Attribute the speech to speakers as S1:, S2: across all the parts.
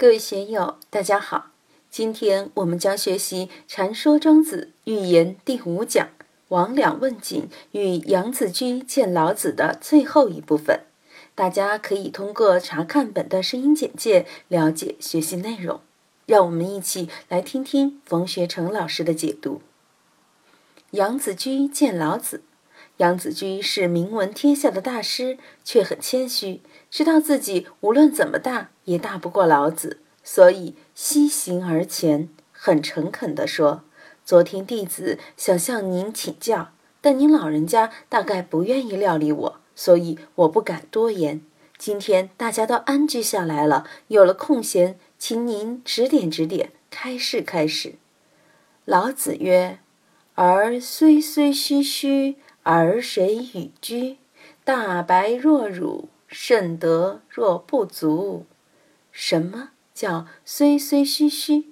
S1: 各位学友，大家好！今天我们将学习《禅说庄子寓言》第五讲“王两问景”与杨子居见老子的最后一部分。大家可以通过查看本段声音简介了解学习内容。让我们一起来听听冯学成老师的解读。杨子居见老子。杨子居是名闻天下的大师，却很谦虚，知道自己无论怎么大也大不过老子，所以西行而前，很诚恳地说：“昨天弟子想向您请教，但您老人家大概不愿意料理我，所以我不敢多言。今天大家都安居下来了，有了空闲，请您指点指点，开示开示。”老子曰：“儿虽虽虚虚。”而谁与居？大白若辱，甚德若不足。什么叫虽虽虚虚？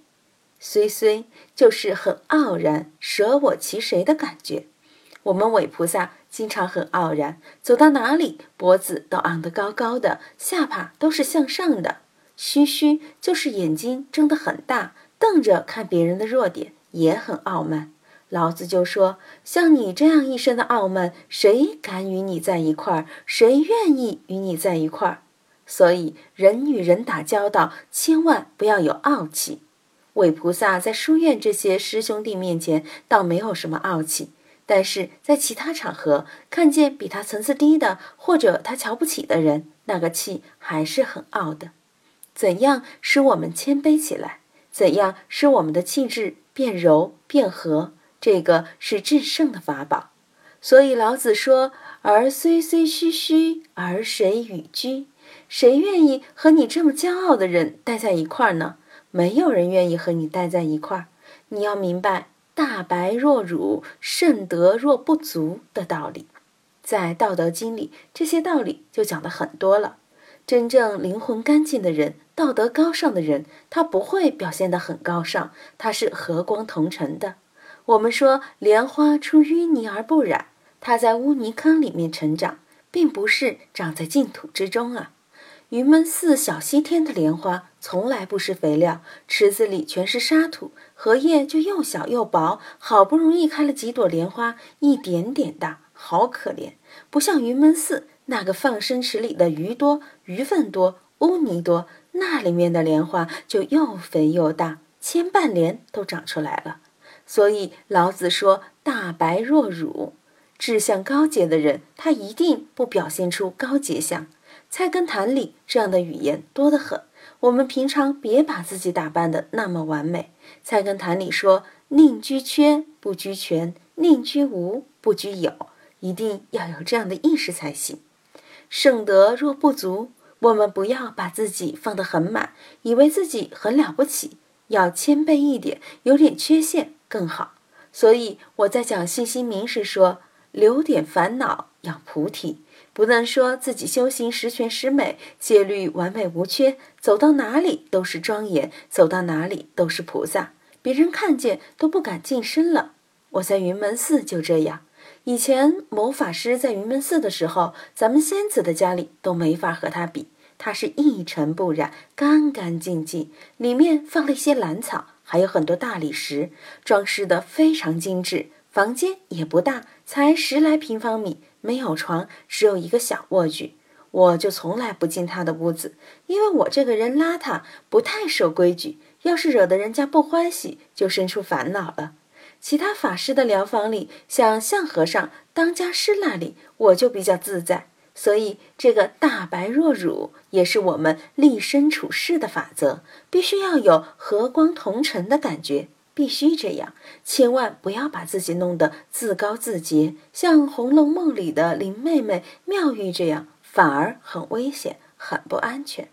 S1: 虽虽就是很傲然，舍我其谁的感觉。我们韦菩萨经常很傲然，走到哪里脖子都昂得高高的，下巴都是向上的。虚虚就是眼睛睁得很大，瞪着看别人的弱点，也很傲慢。老子就说：“像你这样一身的傲慢，谁敢与你在一块儿？谁愿意与你在一块儿？所以，人与人打交道，千万不要有傲气。韦菩萨在书院这些师兄弟面前，倒没有什么傲气，但是在其他场合，看见比他层次低的，或者他瞧不起的人，那个气还是很傲的。怎样使我们谦卑起来？怎样使我们的气质变柔变和？”这个是制胜的法宝，所以老子说：“儿虽虽虚虚，而谁与居？谁愿意和你这么骄傲的人待在一块儿呢？没有人愿意和你待在一块儿。你要明白‘大白若辱，甚德若不足’的道理，在《道德经》里，这些道理就讲的很多了。真正灵魂干净的人，道德高尚的人，他不会表现得很高尚，他是和光同尘的。”我们说莲花出淤泥而不染，它在污泥坑里面成长，并不是长在净土之中啊。云门寺小西天的莲花从来不施肥料，池子里全是沙土，荷叶就又小又薄，好不容易开了几朵莲花，一点点大，好可怜。不像云门寺那个放生池里的鱼多、鱼粪多、污泥多，那里面的莲花就又肥又大，千瓣莲都长出来了。所以老子说：“大白若辱，志向高洁的人，他一定不表现出高洁相。菜根谭里这样的语言多得很。我们平常别把自己打扮的那么完美。菜根谭里说：‘宁居缺不居全，宁居无不居有’，一定要有这样的意识才行。圣德若不足，我们不要把自己放得很满，以为自己很了不起，要谦卑一点，有点缺陷。”更好，所以我在讲信心明时说，留点烦恼养菩提，不能说自己修行十全十美，戒律完美无缺，走到哪里都是庄严，走到哪里都是菩萨，别人看见都不敢近身了。我在云门寺就这样，以前某法师在云门寺的时候，咱们仙子的家里都没法和他比，他是一尘不染，干干净净，里面放了一些兰草。还有很多大理石，装饰的非常精致。房间也不大，才十来平方米，没有床，只有一个小卧具。我就从来不进他的屋子，因为我这个人邋遢，不太守规矩。要是惹得人家不欢喜，就生出烦恼了。其他法师的疗房里，像相和尚、当家师那里，我就比较自在。所以，这个大白若辱也是我们立身处世的法则，必须要有和光同尘的感觉，必须这样，千万不要把自己弄得自高自洁，像《红楼梦》里的林妹妹、妙玉这样，反而很危险，很不安全。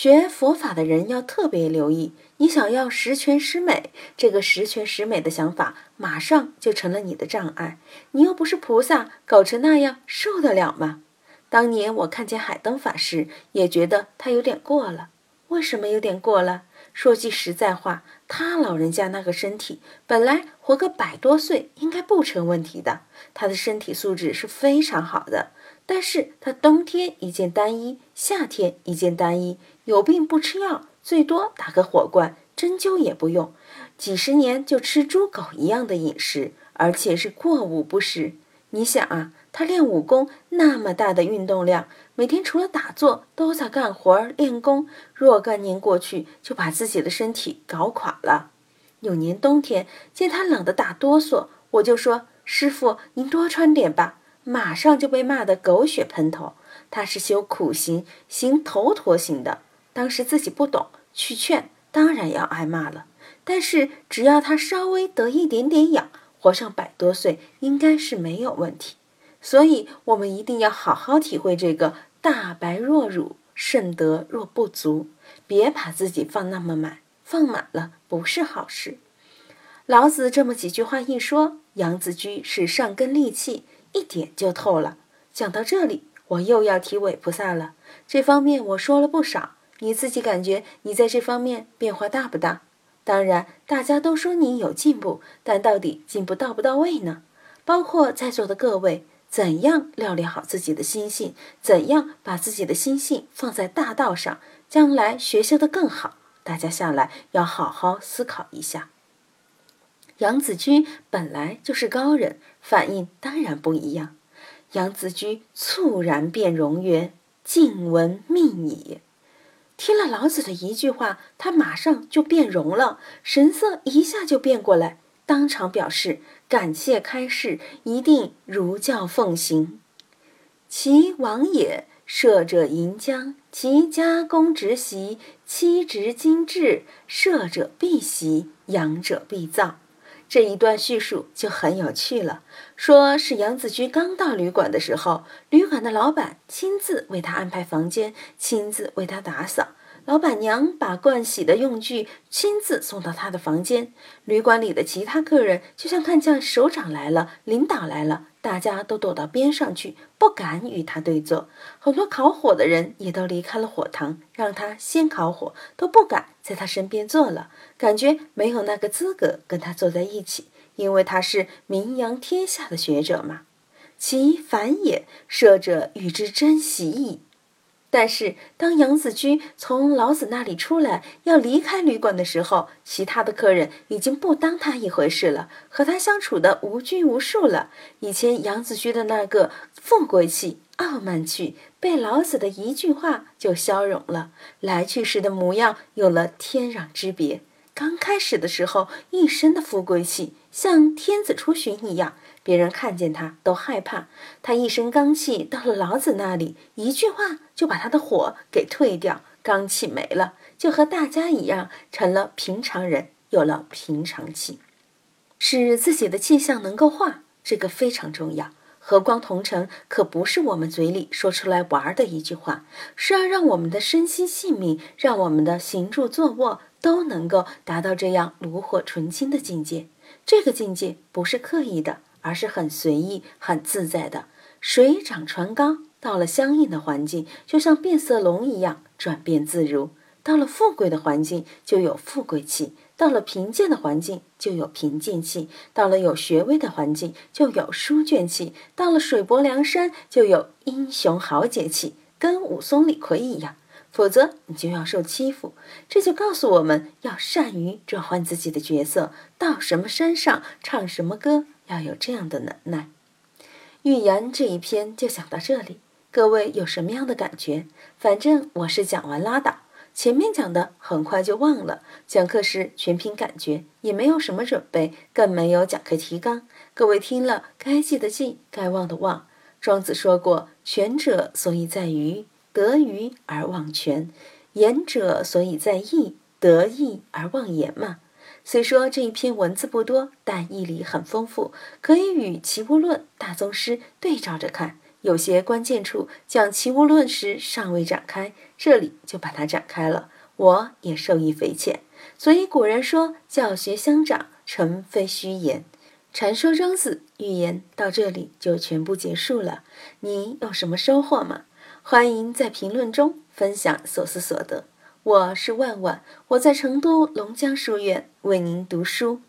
S1: 学佛法的人要特别留意，你想要十全十美，这个十全十美的想法马上就成了你的障碍。你又不是菩萨，搞成那样受得了吗？当年我看见海灯法师，也觉得他有点过了。为什么有点过了？说句实在话，他老人家那个身体，本来活个百多岁应该不成问题的。他的身体素质是非常好的，但是他冬天一件单衣，夏天一件单衣。有病不吃药，最多打个火罐，针灸也不用，几十年就吃猪狗一样的饮食，而且是过午不食。你想啊，他练武功那么大的运动量，每天除了打坐都在干活练功，若干年过去，就把自己的身体搞垮了。有年冬天，见他冷得打哆嗦，我就说：“师傅，您多穿点吧。”马上就被骂得狗血喷头。他是修苦行，行头陀行的。当时自己不懂，去劝，当然要挨骂了。但是只要他稍微得一点点痒，活上百多岁应该是没有问题。所以，我们一定要好好体会这个“大白若乳，甚得若不足”，别把自己放那么满，放满了不是好事。老子这么几句话一说，杨子居是上根利器，一点就透了。讲到这里，我又要提韦菩萨了。这方面我说了不少，你自己感觉你在这方面变化大不大？当然，大家都说你有进步，但到底进步到不到位呢？包括在座的各位。怎样料理好自己的心性？怎样把自己的心性放在大道上，将来学习的更好？大家下来要好好思考一下。杨子居本来就是高人，反应当然不一样。杨子居猝然变容曰：“静闻命矣。”听了老子的一句话，他马上就变容了，神色一下就变过来，当场表示。感谢开示，一定如教奉行。其王也，射者银浆，其加工直习，漆直精致，射者必袭，阳者必燥。这一段叙述就很有趣了。说是杨子居刚到旅馆的时候，旅馆的老板亲自为他安排房间，亲自为他打扫。老板娘把盥洗的用具亲自送到他的房间。旅馆里的其他客人就像看见首长来了、领导来了，大家都躲到边上去，不敢与他对坐。很多烤火的人也都离开了火塘，让他先烤火，都不敢在他身边坐了，感觉没有那个资格跟他坐在一起，因为他是名扬天下的学者嘛。其反也，舍者与之珍席矣。但是，当杨子居从老子那里出来要离开旅馆的时候，其他的客人已经不当他一回事了，和他相处的无拘无束了。以前杨子居的那个富贵气、傲慢气，被老子的一句话就消融了，来去时的模样有了天壤之别。刚开始的时候，一身的富贵气，像天子出巡一样。别人看见他都害怕，他一身刚气到了老子那里，一句话就把他的火给退掉，刚气没了，就和大家一样成了平常人，有了平常气，使自己的气象能够化，这个非常重要。和光同尘可不是我们嘴里说出来玩的一句话，是要让我们的身心性命，让我们的行住坐卧都能够达到这样炉火纯青的境界。这个境界不是刻意的。而是很随意、很自在的。水涨船高，到了相应的环境，就像变色龙一样转变自如；到了富贵的环境，就有富贵气；到了贫贱的环境，就有贫贱气；到了有学位的环境，就有书卷气；到了水泊梁山，就有英雄豪杰气，跟武松、李逵一样。否则，你就要受欺负。这就告诉我们要善于转换自己的角色，到什么山上唱什么歌。要有这样的能耐。预言这一篇就讲到这里，各位有什么样的感觉？反正我是讲完拉倒，前面讲的很快就忘了。讲课时全凭感觉，也没有什么准备，更没有讲课提纲。各位听了，该记的记，该忘的忘。庄子说过：“权者所以在于得于而忘权，言者所以在意得意而忘言嘛。”虽说这一篇文字不多，但义理很丰富，可以与《齐物论》大宗师对照着看。有些关键处讲《齐物论》时尚未展开，这里就把它展开了，我也受益匪浅。所以古人说“教学相长，诚非虚言”。传说庄子寓言到这里就全部结束了。你有什么收获吗？欢迎在评论中分享所思所得。我是万万，我在成都龙江书院为您读书。